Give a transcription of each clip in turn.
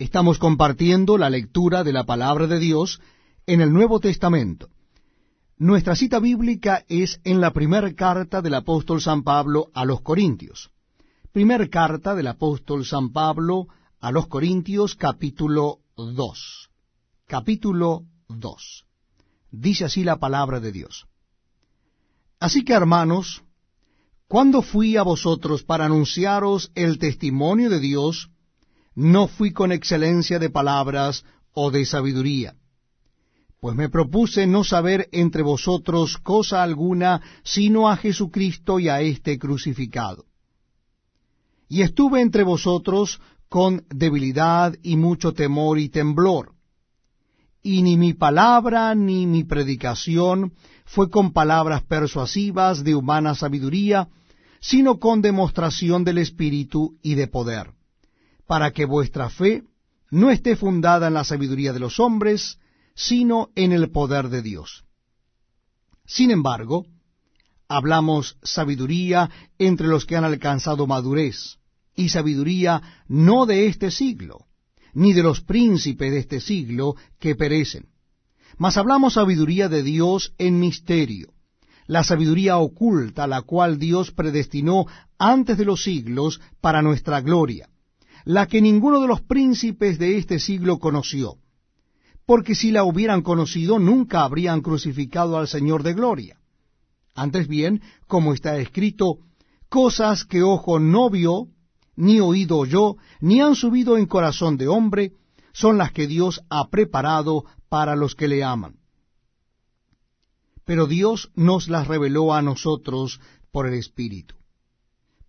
Estamos compartiendo la lectura de la palabra de Dios en el Nuevo Testamento. Nuestra cita bíblica es en la primera carta del apóstol San Pablo a los Corintios. Primer carta del apóstol San Pablo a los Corintios capítulo 2. Capítulo 2. Dice así la palabra de Dios. Así que hermanos, cuando fui a vosotros para anunciaros el testimonio de Dios, no fui con excelencia de palabras o de sabiduría, pues me propuse no saber entre vosotros cosa alguna sino a Jesucristo y a éste crucificado. Y estuve entre vosotros con debilidad y mucho temor y temblor. Y ni mi palabra ni mi predicación fue con palabras persuasivas de humana sabiduría, sino con demostración del Espíritu y de poder para que vuestra fe no esté fundada en la sabiduría de los hombres, sino en el poder de Dios. Sin embargo, hablamos sabiduría entre los que han alcanzado madurez, y sabiduría no de este siglo, ni de los príncipes de este siglo que perecen. Mas hablamos sabiduría de Dios en misterio, la sabiduría oculta, la cual Dios predestinó antes de los siglos para nuestra gloria la que ninguno de los príncipes de este siglo conoció, porque si la hubieran conocido nunca habrían crucificado al Señor de gloria. Antes bien, como está escrito, cosas que ojo no vio, ni oído oyó, ni han subido en corazón de hombre, son las que Dios ha preparado para los que le aman. Pero Dios nos las reveló a nosotros por el Espíritu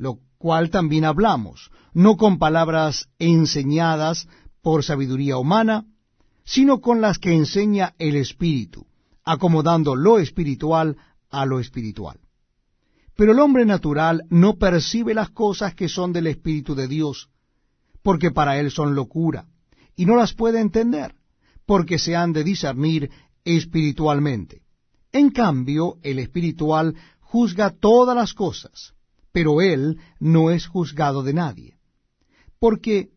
lo cual también hablamos, no con palabras enseñadas por sabiduría humana, sino con las que enseña el Espíritu, acomodando lo espiritual a lo espiritual. Pero el hombre natural no percibe las cosas que son del Espíritu de Dios, porque para él son locura, y no las puede entender, porque se han de discernir espiritualmente. En cambio, el espiritual juzga todas las cosas, pero él no es juzgado de nadie. Porque,